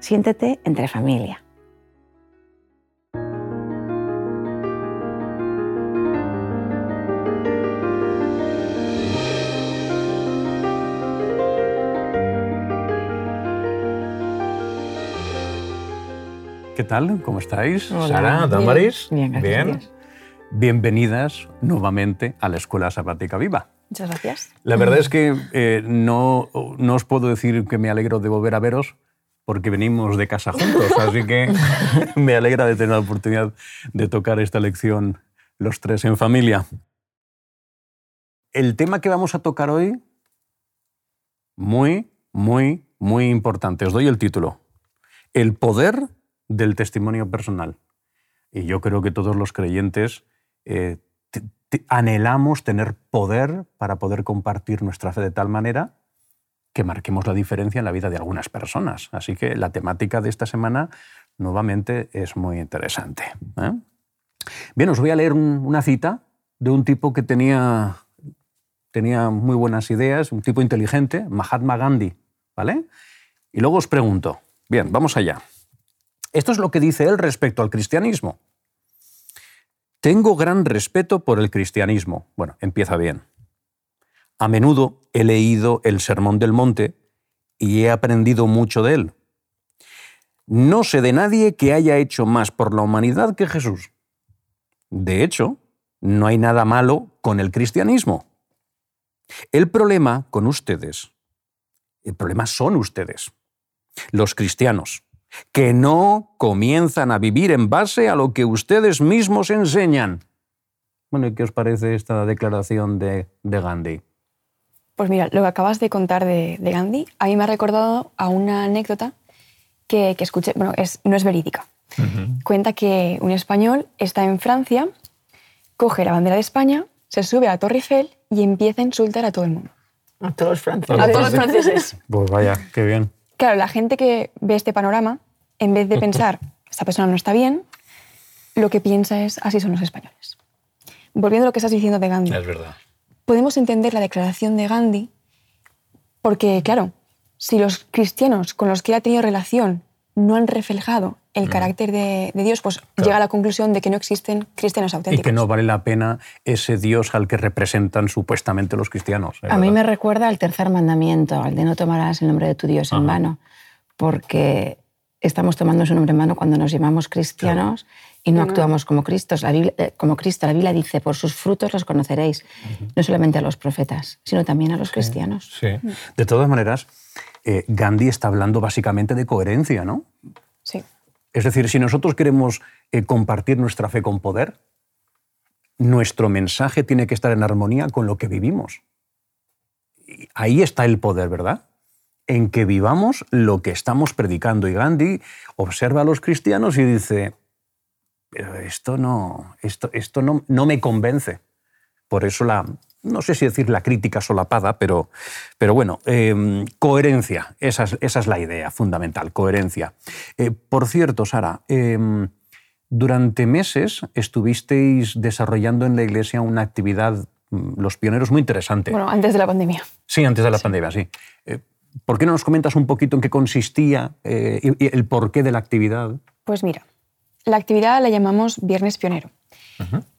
Siéntete entre familia. ¿Qué tal? ¿Cómo estáis? Hola. Sara, Damaris. Bien, gracias. Bien. Bienvenidas nuevamente a la Escuela Sabática Viva. Muchas gracias. La verdad es que eh, no, no os puedo decir que me alegro de volver a veros porque venimos de casa juntos, así que me alegra de tener la oportunidad de tocar esta lección los tres en familia. El tema que vamos a tocar hoy, muy, muy, muy importante. Os doy el título. El poder del testimonio personal. Y yo creo que todos los creyentes eh, anhelamos tener poder para poder compartir nuestra fe de tal manera que marquemos la diferencia en la vida de algunas personas. Así que la temática de esta semana nuevamente es muy interesante. ¿eh? Bien, os voy a leer un- una cita de un tipo que tenía, tenía muy buenas ideas, un tipo inteligente, Mahatma Gandhi. ¿vale? Y luego os pregunto, bien, vamos allá. Esto es lo que dice él respecto al cristianismo. Tengo gran respeto por el cristianismo. Bueno, empieza bien. A menudo he leído el Sermón del Monte y he aprendido mucho de él. No sé de nadie que haya hecho más por la humanidad que Jesús. De hecho, no hay nada malo con el cristianismo. El problema con ustedes, el problema son ustedes, los cristianos, que no comienzan a vivir en base a lo que ustedes mismos enseñan. Bueno, ¿y qué os parece esta declaración de, de Gandhi? Pues mira, lo que acabas de contar de, de Gandhi, a mí me ha recordado a una anécdota que, que escuché, bueno, es, no es verídica. Cuenta que un español está en Francia, coge la bandera de España, se sube a la Torre Eiffel y empieza a insultar a todo el mundo. A todos los franceses. A todos los franceses. Pues vaya, qué bien. Claro, la gente que ve este panorama, en vez de pensar, esta persona no está bien, lo que piensa es, así son los españoles. Volviendo a lo que estás diciendo de Gandhi. verdad. Podemos entender la declaración de Gandhi porque, claro, si los cristianos con los que él ha tenido relación no han reflejado el carácter de, de Dios, pues llega a la conclusión de que no existen cristianos Y auténticos. que no vale la pena ese Dios al que representan supuestamente los cristianos. ¿eh? A mí me recuerda al tercer mandamiento, al de no tomarás el nombre de tu Dios en Ajá. vano, porque estamos tomando su nombre en vano cuando nos llamamos cristianos y no actuamos como Cristo. La Biblia, eh, como Cristo. La Biblia dice, por sus frutos los conoceréis, no solamente a los profetas, sino también a los cristianos. Sí. De todas maneras, eh, Gandhi está hablando básicamente de coherencia, ¿no? Sí. Es decir, si nosotros queremos eh, compartir nuestra fe con poder, nuestro mensaje tiene que estar en armonía con lo que vivimos. Y ahí está el poder, ¿verdad? En que vivamos lo que estamos predicando. Y Gandhi observa a los cristianos y dice, pero esto no, esto, esto no, no me convence. Por eso la, no sé si decir la crítica solapada, pero, pero bueno, eh, coherencia, esa es, esa es la idea fundamental, coherencia. Eh, por cierto, Sara, eh, durante meses estuvisteis desarrollando en la iglesia una actividad, mm, los pioneros, muy interesante. Bueno, antes de la pandemia. sí, antes de la pandemia, sí. ¿Por qué no nos comentas un poquito en qué consistía eh, y, y el porqué de la actividad? Pues mira, la actividad la llamamos Viernes Pionero.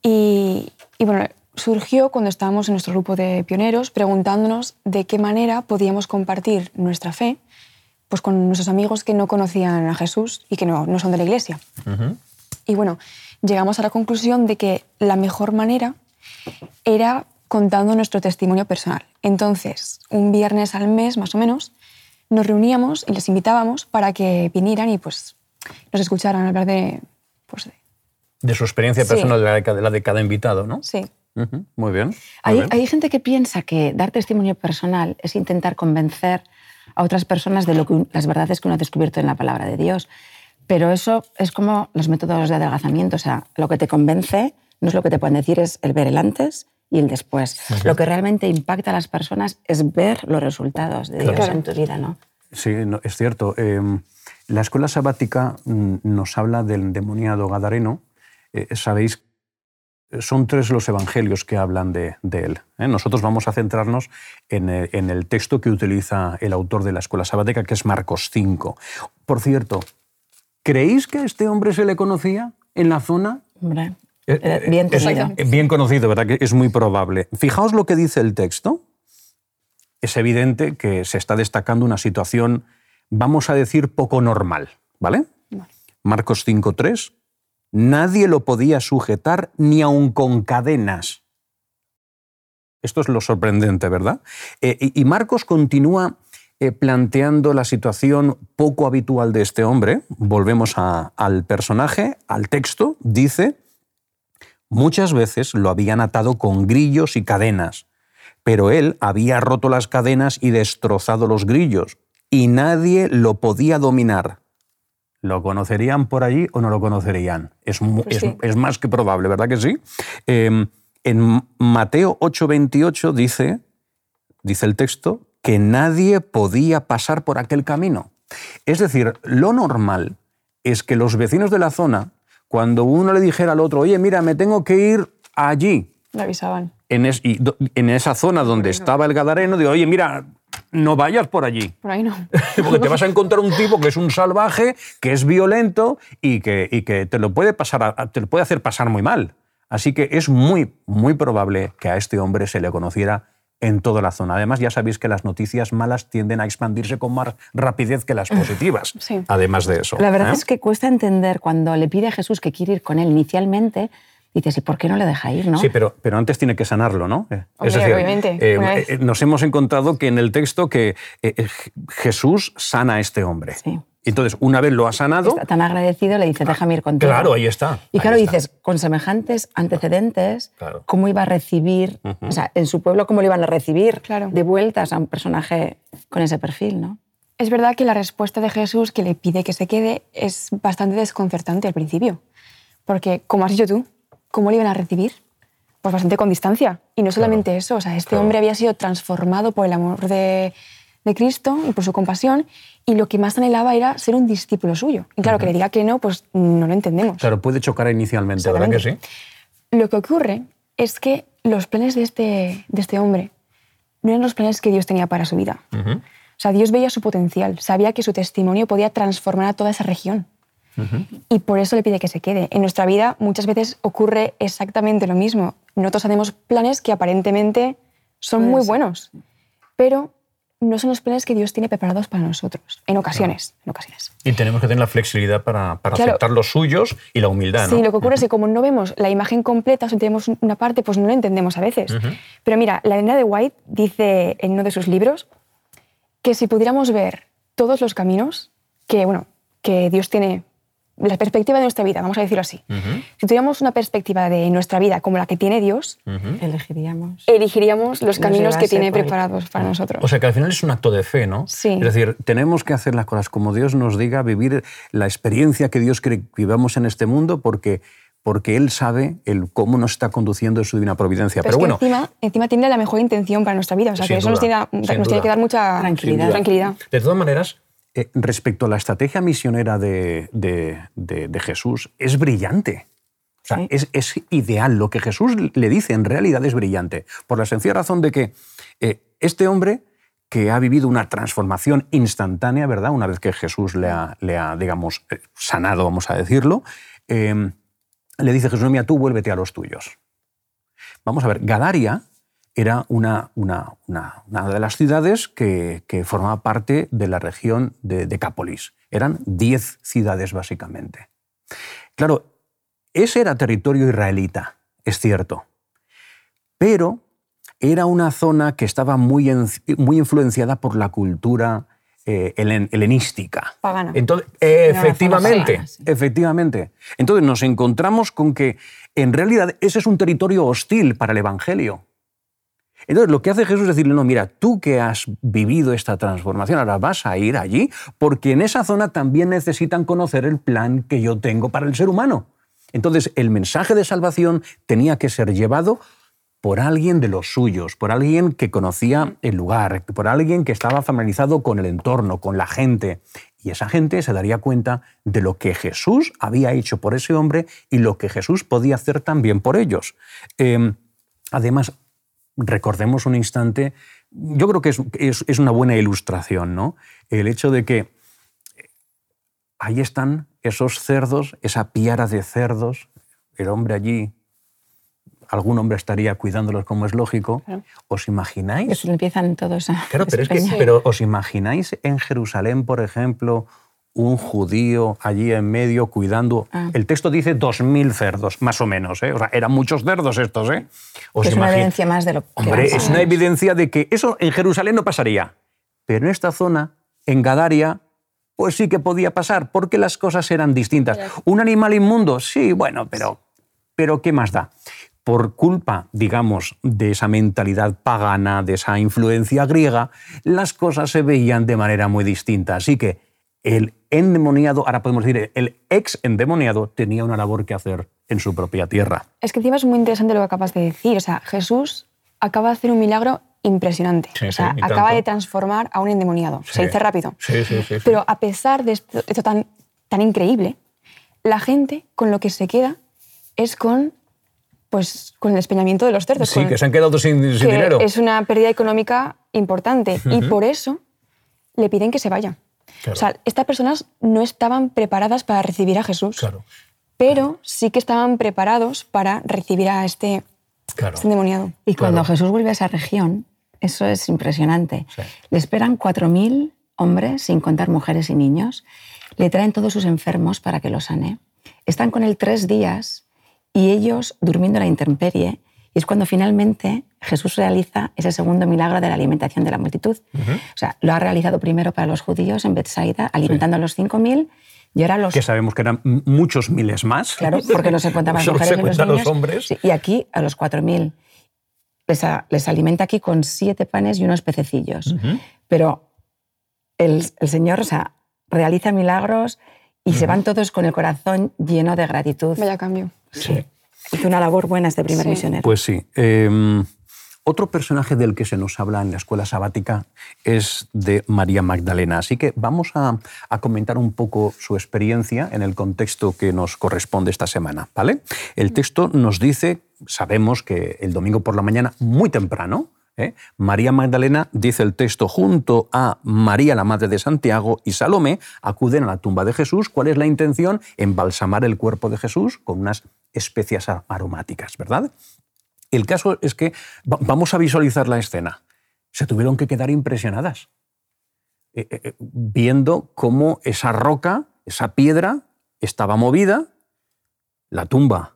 y, y bueno, surgió cuando estábamos en nuestro grupo de pioneros preguntándonos de qué manera podíamos compartir nuestra fe pues, con nuestros amigos que no conocían a Jesús y que no, no son de la iglesia. Y bueno, llegamos a la conclusión de que la mejor manera era contando nuestro testimonio personal. Entonces, un viernes al mes, más o menos, nos reuníamos y les invitábamos para que vinieran y pues nos escucharan hablar de... Pues, de- De su experiencia Sí. personal, de la de cada- la de cada invitado, ¿no? sí. Muy bien. muy Hay, bien. hay gente que piensa que dar testimonio personal es intentar convencer a otras personas de lo que, las verdades que uno ha descubierto en la palabra de Dios. Pero eso es como los métodos de adelgazamiento. O sea, lo que te convence no es lo que te pueden decir, es el ver el antes y el después. Lo que realmente impacta a las personas es ver los resultados de Dios en tu vida, ¿no? Sí, es cierto. Em, la escuela sabática mm, nos habla del endemoniado Gadareno. Eh, sabéis, son tres los evangelios que hablan de, él. ¿eh? Nosotros vamos a centrarnos en el, en el, texto que utiliza el autor de la escuela sabática, que es Marcos 5. Por cierto, ¿creéis que a este hombre se le conocía en la zona? Hombre, eh, bien, es, bien conocido, ¿verdad? Que es muy probable. Fijaos lo que dice el texto. Es evidente que se está destacando una situación vamos a decir, poco normal, ¿vale? Marcos 5.3, nadie lo podía sujetar ni aun con cadenas. Esto es lo sorprendente, ¿verdad? Eh, y Marcos continúa eh, planteando la situación poco habitual de este hombre. Volvemos al personaje, al texto. Dice, muchas veces lo habían atado con grillos y cadenas, pero él había roto las cadenas y destrozado los grillos y nadie lo podía dominar. ¿Lo conocerían por allí o no lo conocerían? Es, pues es, más que probable, ¿verdad que sí? Em, en Mateo 8:28 dice, dice el texto, que nadie podía pasar por aquel camino. Es decir, lo normal es que los vecinos de la zona, cuando uno le dijera al otro, oye, mira, me tengo que ir allí. Le avisaban. En, en esa zona donde estaba el Gadareno, digo, oye, mira, no vayas por allí. Por ahí no. Porque te vas a encontrar un tipo que es un salvaje, que es violento y que, y que te, lo puede pasar, te lo puede hacer pasar muy mal. Así que es muy, muy probable que a este hombre se le conociera en toda la zona. Además, ya sabéis que las noticias malas tienden a expandirse con más rapidez que las positivas. Además de eso. La verdad ¿eh? es que cuesta entender cuando le pide a Jesús que quiere ir con él inicialmente, dices, ¿y por qué no le deja ir? ¿no? Sí, pero, pero antes tiene que sanarlo, ¿no? Eh, obviamente. Eh, eh, nos hemos encontrado que en el texto que Jesús sana a este hombre. Sí. Entonces, una vez lo ha sanado... Está tan agradecido, le dice, ah, déjame ir contigo. Claro, ahí está. Y claro, dices, con semejantes antecedentes, ¿cómo iba a recibir, o sea, en su pueblo, cómo le iban a recibir claro. de vueltas a un personaje con ese perfil, ¿no? Es verdad que la respuesta de Jesús, que le pide que se quede, es bastante desconcertante al principio. Porque, como has dicho tú, ¿cómo le iban a recibir? Pues bastante con distancia. Y no solamente eso, o sea, este hombre había sido transformado por el amor de, Cristo y por su compasión, y lo que más anhelaba era ser un discípulo suyo. Y claro, que le diga que no, pues no lo entendemos. Claro, puede chocar inicialmente, ¿verdad que sí? Lo que ocurre es que los planes de este, de este hombre no eran los planes que Dios tenía para su vida. O sea, Dios veía su potencial, sabía que su testimonio podía transformar a toda esa región. Y por eso le pide que se quede. En nuestra vida muchas veces ocurre exactamente lo mismo. Nosotros hacemos planes que aparentemente son muy buenos, pero no son los planes que Dios tiene preparados para nosotros, en ocasiones. En ocasiones. Y tenemos que tener la flexibilidad para, aceptar los suyos y la humildad. Sí, lo que ocurre es que como no vemos la imagen completa, si tenemos una parte, pues no lo entendemos a veces. Pero mira, la Elena de White dice en uno de sus libros que si pudiéramos ver todos los caminos que, bueno, que Dios tiene la perspectiva de nuestra vida, vamos a decirlo así. Si tuviéramos una perspectiva de nuestra vida como la que tiene Dios, elegiríamos, elegiríamos los caminos que tiene preparados para nosotros. O sea que al final es un acto de fe, ¿no? Sí. Es decir, tenemos que hacer las cosas como Dios nos diga, vivir la experiencia que Dios quiere que vivamos en este mundo porque porque Él sabe el cómo nos está conduciendo en su divina providencia. Pero, bueno, encima, encima, tiene la mejor intención para nuestra vida. O sea, que eso nos, tiene, nos tiene, que dar mucha tranquilidad. tranquilidad. De todas maneras, eh, respecto a la estrategia misionera de, Jesús, es brillante. O sea, es, ideal. Lo que Jesús le dice en realidad es brillante. Por la sencilla razón de que eh, este hombre que ha vivido una transformación instantánea, ¿verdad? Una vez que Jesús le ha, digamos, eh, sanado, vamos a decirlo, le dice Jesús, mira, tú vuélvete a los tuyos. Vamos a ver, Gadaria era una, una, una, de las ciudades que, que, formaba parte de la región de Decápolis. Eran diez ciudades básicamente. Claro, ese era territorio israelita, es cierto, pero era una zona que estaba muy, muy influenciada por la cultura eh, helenística. Pagana. Entonces, efectivamente, efectivamente. Entonces nos encontramos con que en realidad ese es un territorio hostil para el Evangelio. Entonces, lo que hace Jesús es decirle, no, mira, tú que has vivido esta transformación, ahora vas a ir allí, porque en esa zona también necesitan conocer el plan que yo tengo para el ser humano. Entonces, el mensaje de salvación tenía que ser llevado por alguien de los suyos, por alguien que conocía el lugar, por alguien que estaba familiarizado con el entorno, con la gente. Y esa gente se daría cuenta de lo que Jesús había hecho por ese hombre y lo que Jesús podía hacer también por ellos. Em, además, recordemos un instante, yo creo que es, una buena ilustración, ¿no? El hecho de que ahí están esos cerdos, esa piara de cerdos, el hombre allí, algún hombre estaría cuidándolos como es lógico. ¿Os imagináis? Empiezan todos a... Claro, pero, es que, pero ¿os imagináis en Jerusalén, por ejemplo, un judío allí en medio cuidando. Ah. El texto dice dos mil cerdos, más o menos. ¿eh? O sea, eran muchos cerdos estos. ¿eh? es una evidencia más de lo que. Hombre, es una evidencia de que eso en Jerusalén no pasaría. Pero en esta zona, en Gadaria, pues sí que podía pasar, porque las cosas eran distintas. ¿Un animal inmundo? Sí, bueno, pero, pero ¿qué más da? Por culpa, digamos, de esa mentalidad pagana, de esa influencia griega, las cosas se veían de manera muy distinta. Así que el endemoniado, ahora podemos decir, el ex endemoniado tenía una labor que hacer en su propia tierra. Es que encima es muy interesante lo que acabas de decir. O sea, Jesús acaba de hacer un milagro impresionante. o sea, acaba de transformar a un endemoniado. Se dice rápido. Sí, sí, sí, Pero a pesar de esto, tan, tan increíble, la gente con lo que se queda es con pues con el despeñamiento de los cerdos. Sí, que se han quedado sin, dinero. Es una pérdida económica importante y por eso le piden que se vaya. O sea, estas personas no estaban preparadas para recibir a Jesús, pero sí que estaban preparados para recibir a este, este endemoniado. Y cuando Jesús vuelve a esa región, eso es impresionante. Le esperan 4.000 hombres, sin contar mujeres y niños. Le traen todos sus enfermos para que los sane. Están con él tres días y ellos durmiendo en la intemperie y es cuando finalmente Jesús realiza ese segundo milagro de la alimentación de la multitud. O sea, lo ha realizado primero para los judíos en Bethsaida, alimentando a los 5.000, y ahora los... Que sabemos que eran muchos miles más. Claro, porque no se cuentan más mujeres y los, hombres. y aquí a los 4.000. Les, les, alimenta aquí con siete panes y unos pececillos. Pero el, el, Señor o sea, realiza milagros y se van todos con el corazón lleno de gratitud. Vaya cambio. Sí. Hizo una labor buena este primer misionero. Pues sí. Em, otro personaje del que se nos habla en la escuela sabática es de María Magdalena, así que vamos a, comentar un poco su experiencia en el contexto que nos corresponde esta semana. ¿vale? El texto nos dice, sabemos que el domingo por la mañana, muy temprano, ¿eh? María Magdalena, dice el texto, junto a María, la madre de Santiago, y Salomé, acuden a la tumba de Jesús. ¿Cuál es la intención? Embalsamar el cuerpo de Jesús con unas especias aromáticas, ¿verdad? El caso es que vamos a visualizar la escena. Se tuvieron que quedar impresionadas eh, eh, viendo cómo esa roca, esa piedra, estaba movida, la tumba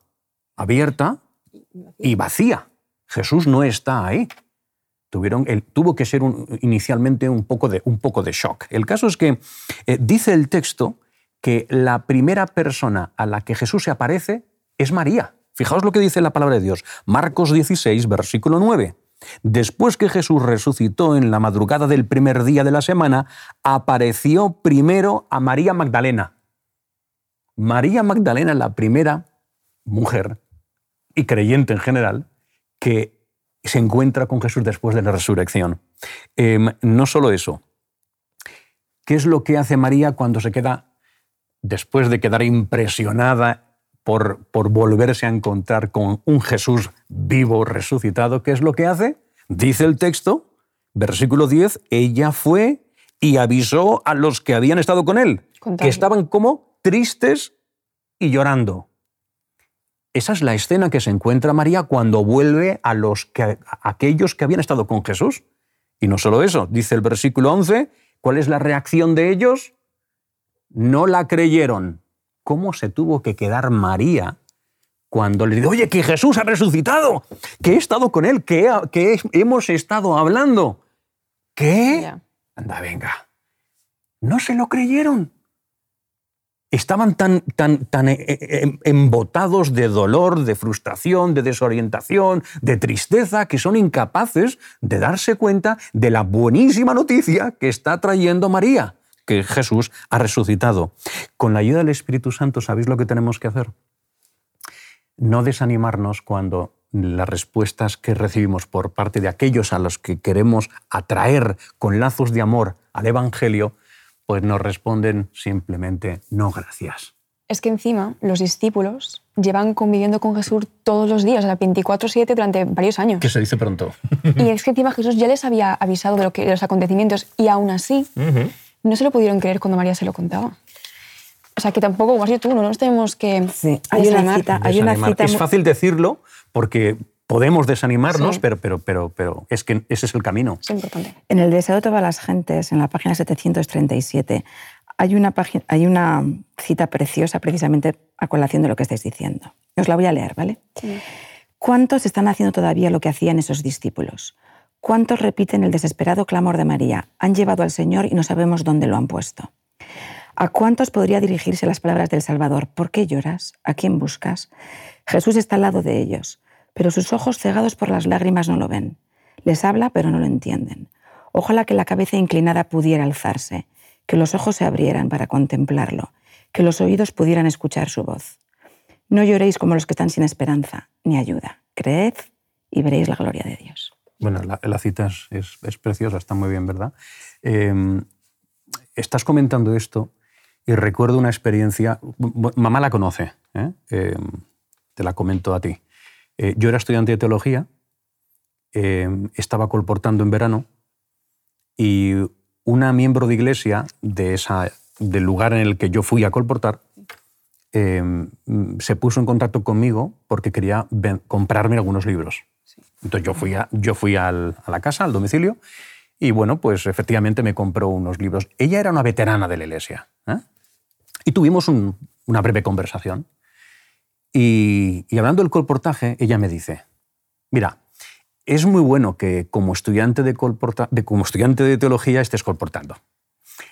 abierta y vacía. Jesús no está ahí tuvieron, tuvo que ser inicialmente un poco, de, un poco de shock. El caso es que eh, dice el texto que la primera persona a la que Jesús se aparece es María. Fijaos lo que dice la palabra de Dios. Marcos 16, versículo 9. Después que Jesús resucitó en la madrugada del primer día de la semana, apareció primero a María Magdalena. María Magdalena, la primera mujer y creyente en general, que se encuentra con Jesús después de la resurrección. Em, no solo eso, ¿qué es lo que hace María cuando se queda, después de quedar impresionada por, por volverse a encontrar con un Jesús vivo, resucitado? ¿Qué es lo que hace? Dice el texto, versículo 10, ella fue y avisó a los que habían estado con él, que estaban como tristes y llorando. Esa es la escena que se encuentra María cuando vuelve a, los que, aquellos que habían estado con Jesús. Y no solo eso, dice el versículo 11, ¿cuál es la reacción de ellos? No la creyeron. ¿Cómo se tuvo que quedar María cuando le dijo, oye, que Jesús ha resucitado, que he estado con él, que, que hemos estado hablando? ¿Qué? Anda, venga. No se lo creyeron. estaban tan, tan, tan eh, eh, embotados de dolor, de frustración, de desorientación, de tristeza, que son incapaces de darse cuenta de la buenísima noticia que está trayendo María, que Jesús ha resucitado. Con la ayuda del Espíritu Santo, ¿sabéis lo que tenemos que hacer? No desanimarnos cuando las respuestas que recibimos por parte de aquellos a los que queremos atraer con lazos de amor al Evangelio pues nos responden simplemente no gracias. Es que encima los discípulos llevan conviviendo con Jesús todos los días, o sea, 24/7 durante varios años. Que se dice pronto. Y es que encima Jesús ya les había avisado de, lo que, los acontecimientos y aún así no se lo pudieron creer cuando María se lo contaba. O sea, que tampoco, como has dicho tú, no nos tenemos que sí. hay, una cita, hay una cita, Es fácil decirlo porque podemos desanimarnos, pero, pero, pero, pero es que ese es el camino. Es importante. En el Deseo de todas las gentes, en la página 737, hay una, hay una cita preciosa precisamente a colación de lo que estáis diciendo. Os la voy a leer, ¿vale? ¿Cuántos están haciendo todavía lo que hacían esos discípulos? ¿Cuántos repiten el desesperado clamor de María? Han llevado al Señor y no sabemos dónde lo han puesto. ¿A cuántos podría dirigirse las palabras del Salvador? ¿Por qué lloras? ¿A quién buscas? Jesús está al lado de ellos pero sus ojos cegados por las lágrimas no lo ven. Les habla, pero no lo entienden. Ojalá que la cabeza inclinada pudiera alzarse, que los ojos se abrieran para contemplarlo, que los oídos pudieran escuchar su voz. No lloréis como los que están sin esperanza, ni ayuda. Creed y veréis la gloria de Dios. Bueno, la, cita es, preciosa, está muy bien, ¿verdad? Em, estás comentando esto y recuerdo una experiencia, mamá la conoce, ¿eh? em, te la comento a ti. Eh, yo era estudiante de teología, eh, estaba colportando en verano y una miembro de iglesia de esa, del lugar en el que yo fui a colportar se puso en contacto conmigo porque quería comprarme algunos libros. Entonces yo fui, a, yo fui a la casa, al domicilio, y bueno, pues efectivamente me compró unos libros. Ella era una veterana de la iglesia. Y tuvimos una breve conversación. Y, hablando del colportaje, ella me dice, mira, es muy bueno que como estudiante de, como estudiante de teología estés colportando.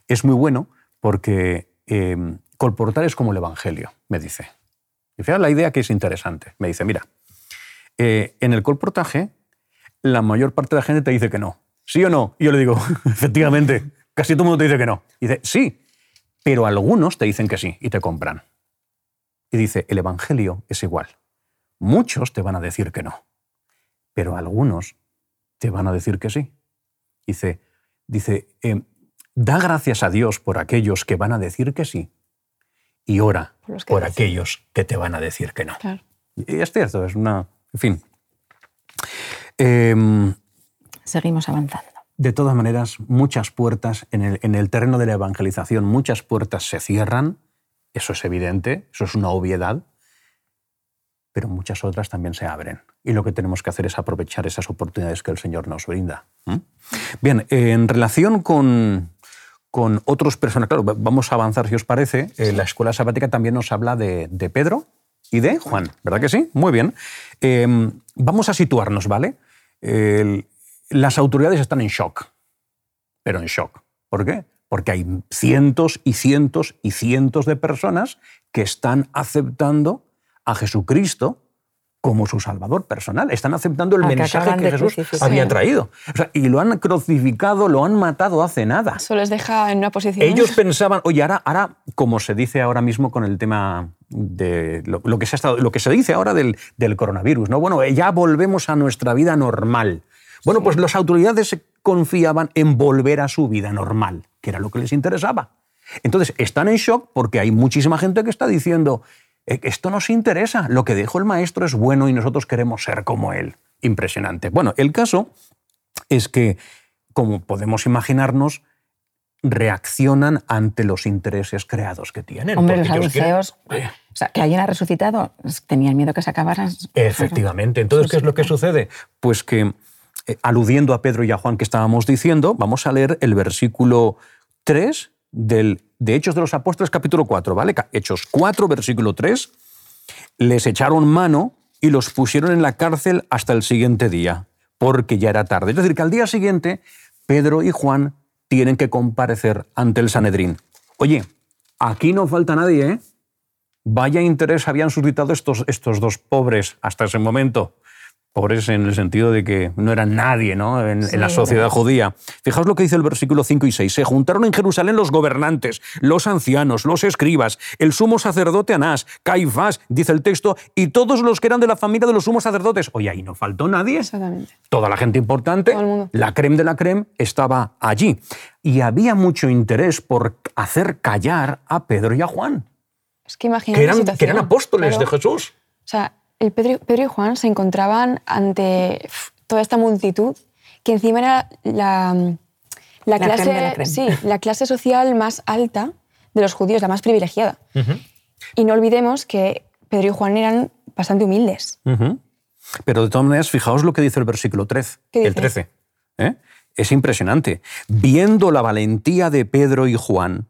Es muy bueno porque em, colportar es como el Evangelio, me dice. Y fíjate la idea que es interesante. Me dice, mira, eh, en el colportaje la mayor parte de la gente te dice que no. ¿Sí o no? Y yo le digo, efectivamente, casi todo el mundo te dice que no. Y dice, sí, pero algunos te dicen que sí y te compran. Y dice, el Evangelio es igual. Muchos te van a decir que no, pero algunos te van a decir que sí. Dice, dice em, da gracias a Dios por aquellos que van a decir que sí y ora por, aquellos que te van a decir que no. Y es cierto, es una... En fin. Em, Seguimos avanzando. De todas maneras, muchas puertas en el, en el terreno de la evangelización, muchas puertas se cierran eso es evidente, eso es una obviedad, pero muchas otras también se abren. Y lo que tenemos que hacer es aprovechar esas oportunidades que el Señor nos brinda. Bien, en relación con, con otros personajes, claro, vamos a avanzar si os parece. Eh, la escuela sabática también nos habla de, Pedro y de Juan, ¿verdad que sí? Muy bien. Em, vamos a situarnos, ¿vale? las autoridades están en shock, pero en shock. ¿Por qué? porque hay cientos y cientos y cientos de personas que están aceptando a Jesucristo como su Salvador personal. Están aceptando el mensaje que, Jesús había traído. y lo han crucificado, lo han matado hace nada. Eso les deja en una posición... Ellos pensaban, oye, ahora, ahora como se dice ahora mismo con el tema de lo, que, se ha estado, lo que se dice ahora del, del, coronavirus, ¿no? Bueno, ya volvemos a nuestra vida normal. Bueno, pues las autoridades confiaban en volver a su vida normal, que era lo que les interesaba. Entonces, están en shock porque hay muchísima gente que está diciendo, eh, esto nos interesa, lo que dijo el maestro es bueno y nosotros queremos ser como él. Impresionante. Bueno, el caso es que, como podemos imaginarnos, reaccionan ante los intereses creados que tienen. Hombre, los saduceos, o sea, que alguien ha resucitado, tenían miedo que se acabaran. Efectivamente. Entonces, ¿qué es lo que sucede? Pues que eh, aludiendo a Pedro y a Juan que estábamos diciendo, vamos a leer el versículo 3 del, de Hechos de los Apóstoles, capítulo 4, ¿vale? Hechos 4, versículo 3. Les echaron mano y los pusieron en la cárcel hasta el siguiente día, porque ya era tarde. Es decir, que al día siguiente Pedro y Juan tienen que comparecer ante el Sanedrín. Oye, aquí no falta nadie, ¿eh? Vaya interés habían suscitado estos, estos dos pobres hasta ese momento pobres en el sentido de que no eran nadie ¿no? En, la sociedad judía. Fijaos lo que dice el versículo 5 y 6. Se juntaron en Jerusalén los gobernantes, los ancianos, los escribas, el sumo sacerdote Anás, Caifás, dice el texto, y todos los que eran de la familia de los sumos sacerdotes. Oye, ahí no faltó nadie. Exactamente. Toda la gente importante, la creme de la creme, estaba allí. Y había mucho interés por hacer callar a Pedro y a Juan. Es que imagínate que eran, que eran apóstoles de Jesús. O sea, el Pedro, y Juan se encontraban ante toda esta multitud que encima era la, clase, sí, la clase social más alta de los judíos, la más privilegiada. Y no olvidemos que Pedro y Juan eran bastante humildes. Pero de todas maneras, fijaos lo que dice el versículo 13, el 13. ¿eh? Es impresionante. Viendo la valentía de Pedro y Juan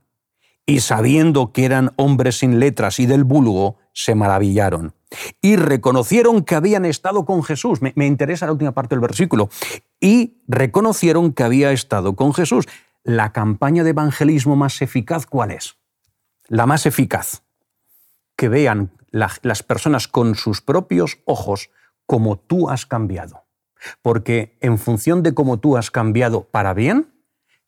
y sabiendo que eran hombres sin letras y del vulgo, se maravillaron y reconocieron que habían estado con Jesús. Me, interesa la última parte del versículo. Y reconocieron que había estado con Jesús. La campaña de evangelismo más eficaz, ¿cuál es? La más eficaz. Que vean las personas con sus propios ojos como tú has cambiado. Porque en función de cómo tú has cambiado para bien,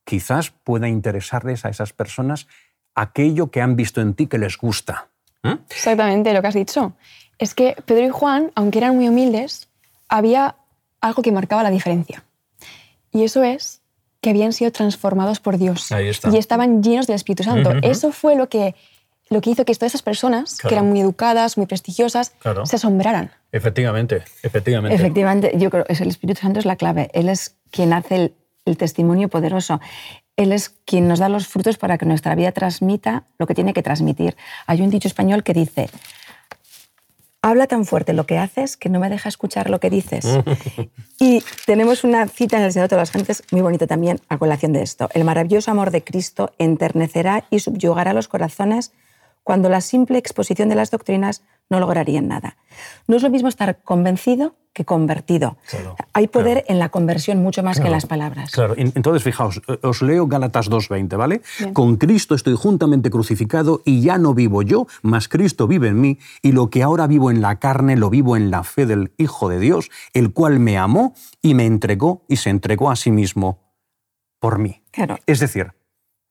quizás pueda interesarles a esas personas aquello que han visto en ti que les gusta. ¿Mm? Exactamente lo que has dicho es que Pedro y Juan, aunque eran muy humildes, había algo que marcaba la diferencia. Y eso es que habían sido transformados por Dios y estaban llenos del Espíritu Santo. Eso fue lo que, lo que hizo que todas esas personas, que eran muy educadas, muy prestigiosas, se asombraran. Efectivamente, efectivamente. Efectivamente, yo creo que el Espíritu Santo es la clave. Él es quien hace el testimonio poderoso. Él es quien nos da los frutos para que nuestra vida transmita lo que tiene que transmitir. Hay un dicho español que dice, habla tan fuerte lo que haces que no me deja escuchar lo que dices. y tenemos una cita en el Señor de las Gentes muy bonita también a colación de esto. El maravilloso amor de Cristo enternecerá y subyugará los corazones cuando la simple exposición de las doctrinas no lograrían nada. No es lo mismo estar convencido que convertido. Hay poder en la conversión mucho más que en las palabras. Claro, entonces fijaos, eh, os leo Gálatas 2.20, ¿vale? Con Cristo estoy juntamente crucificado y ya no vivo yo, mas Cristo vive en mí y lo que ahora vivo en la carne lo vivo en la fe del Hijo de Dios, el cual me amó y me entregó y se entregó a sí mismo por mí. Claro. Es decir,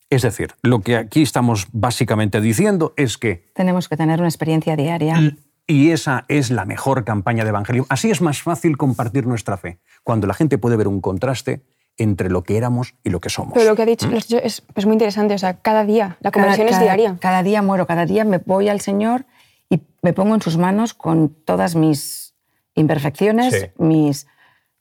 es decir, lo que aquí estamos básicamente diciendo es que... Tenemos que tener una experiencia diaria y esa es la mejor campaña de evangelio. Así es más fácil compartir nuestra fe, cuando la gente puede ver un contraste entre lo que éramos y lo que somos. Pero lo que ha dicho, ¿Mm? es, muy interesante, o sea, cada día, la conversión es diaria. Cada día muero, cada día me voy al Señor y me pongo en sus manos con todas mis imperfecciones, mis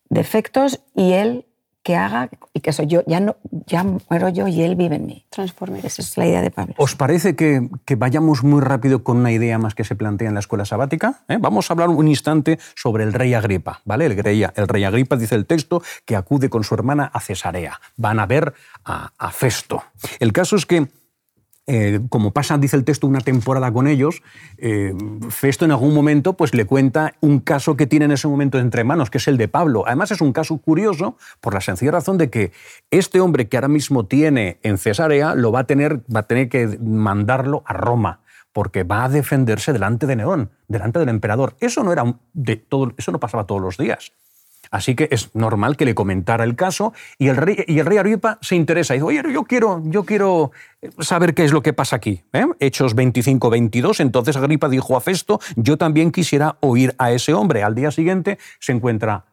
defectos, y Él que haga y que soy yo, ya, no, ya muero yo y él vive en mí. Transforme. Esa es la idea de Pablo. ¿Os parece que, que vayamos muy rápido con una idea más que se plantea en la escuela sabática? ¿Eh? Vamos a hablar un instante sobre el rey Agripa. ¿vale? El, rey, el rey Agripa dice el texto que acude con su hermana a Cesarea. Van a ver a, a Festo. El caso es que eh, como pasa, dice el texto, una temporada con ellos, eh, Festo en algún momento pues, le cuenta un caso que tiene en ese momento entre manos, que es el de Pablo. Además es un caso curioso por la sencilla razón de que este hombre que ahora mismo tiene en Cesarea lo va a tener, va a tener que mandarlo a Roma porque va a defenderse delante de Neón, delante del emperador. Eso no, era de todo, eso no pasaba todos los días. Así que es normal que le comentara el caso y el rey, y el rey Agripa se interesa y dice, oye, yo quiero, yo quiero saber qué es lo que pasa aquí. ¿eh? Hechos 25-22, entonces Agripa dijo a Festo, yo también quisiera oír a ese hombre. Al día siguiente se encuentra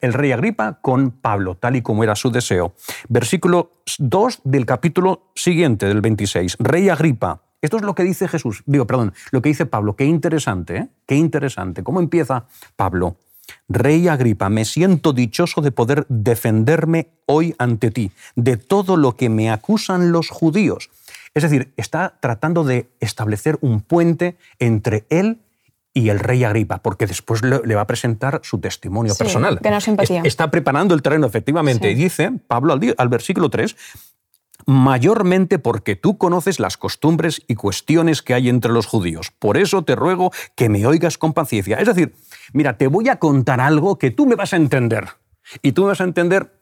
el rey Agripa con Pablo, tal y como era su deseo. Versículo 2 del capítulo siguiente, del 26. Rey Agripa, esto es lo que dice Jesús, digo, perdón, lo que dice Pablo, qué interesante, ¿eh? qué interesante. ¿Cómo empieza Pablo? Rey Agripa, me siento dichoso de poder defenderme hoy ante ti de todo lo que me acusan los judíos. Es decir, está tratando de establecer un puente entre él y el rey Agripa, porque después le, va a presentar su testimonio personal. Está preparando el terreno, efectivamente. Y dice Pablo al, al versículo 3, mayormente porque tú conoces las costumbres y cuestiones que hay entre los judíos. Por eso te ruego que me oigas con paciencia. Es decir, mira, te voy a contar algo que tú me vas a entender. Y tú me vas a entender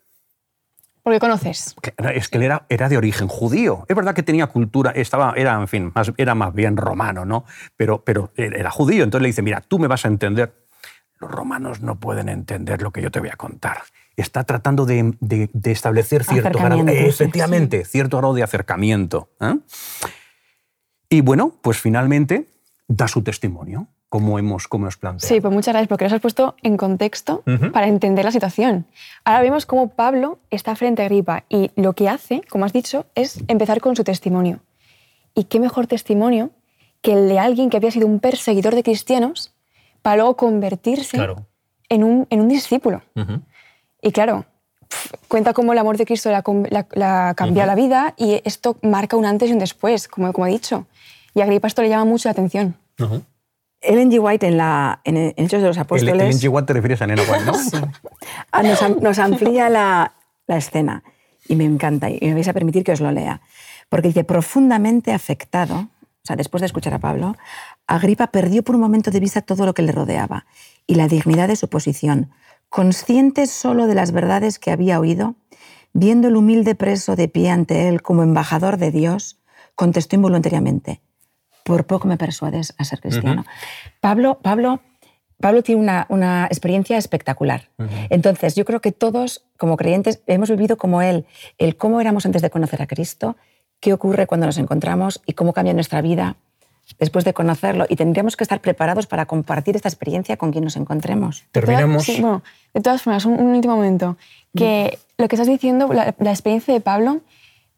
Porque conoces. Es que él era, era de origen judío. Es verdad que tenía cultura, estaba, era, en fin, más, era más bien romano, ¿no? Pero, pero era judío. Entonces le dice, mira, tú me vas a entender. Los romanos no pueden entender lo que yo te voy a contar. Está tratando de, de, establecer cierto grado, efectivamente, cierto grado de acercamiento. ¿eh? Y bueno, pues finalmente da su testimonio como hemos, como hemos planteado. Sí, pues muchas gracias, porque nos has puesto en contexto para entender la situación. Ahora vemos cómo Pablo está frente a Agripa y lo que hace, como has dicho, es empezar con su testimonio. ¿Y qué mejor testimonio que el de alguien que había sido un perseguidor de cristianos para luego convertirse en, un, en, un, discípulo? Y claro, cuenta cómo el amor de Cristo la, cambia la vida y esto marca un antes y un después, como, como he dicho. Y a Agripa esto le llama mucho la atención. Ellen G. White en, la, en Hechos de los Apóstoles... Ellen G. White te refieres a Nena White, ¿no? sí. Ah, nos, amplía la, la, escena y me encanta y me vais a permitir que os lo lea. Porque dice, profundamente afectado, o sea, después de escuchar a Pablo, Agripa perdió por un momento de vista todo lo que le rodeaba y la dignidad de su posición. Consciente solo de las verdades que había oído, viendo el humilde preso de pie ante él como embajador de Dios, contestó involuntariamente, por poco me persuades a ser cristiano. Pablo, Pablo, Pablo tiene una, una experiencia espectacular. Entonces, yo creo que todos, como creyentes, hemos vivido como él, el cómo éramos antes de conocer a Cristo, qué ocurre cuando nos encontramos y cómo cambia nuestra vida después de conocerlo. Y tendríamos que estar preparados para compartir esta experiencia con quien nos encontremos. Terminamos. de todas formas, un, último momento. Que lo que estás diciendo, la, la experiencia de Pablo,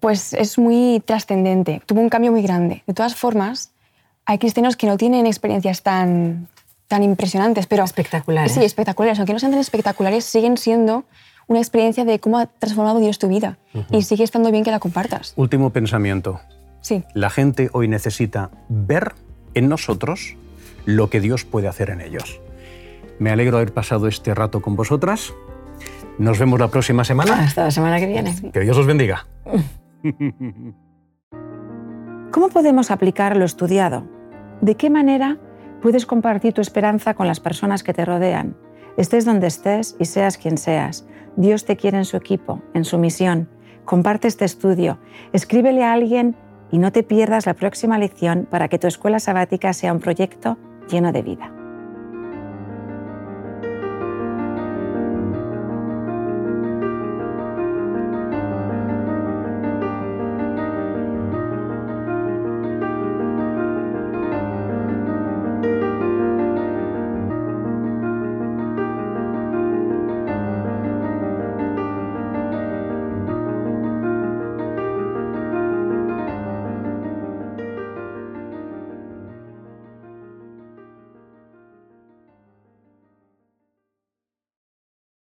pues es muy trascendente. Tuvo un cambio muy grande. De todas formas, hay cristianos que no tienen experiencias tan, tan impresionantes, pero... Espectaculares. Sí, espectaculares. Aunque no sean tan espectaculares, siguen siendo una experiencia de cómo ha transformado Dios tu vida. Y sigue estando bien que la compartas. Último pensamiento. Sí. La gente hoy necesita ver en nosotros lo que Dios puede hacer en ellos. Me alegro de haber pasado este rato con vosotras. Nos vemos la próxima semana. Hasta la semana que viene. Que Dios os bendiga. ¿Cómo podemos aplicar lo estudiado? ¿De qué manera puedes compartir tu esperanza con las personas que te rodean? Estés donde estés y seas quien seas. Dios te quiere en su equipo, en su misión. Comparte este estudio. Escríbele a alguien y no te pierdas la próxima lección para que tu escuela sabática sea un proyecto lleno de vida.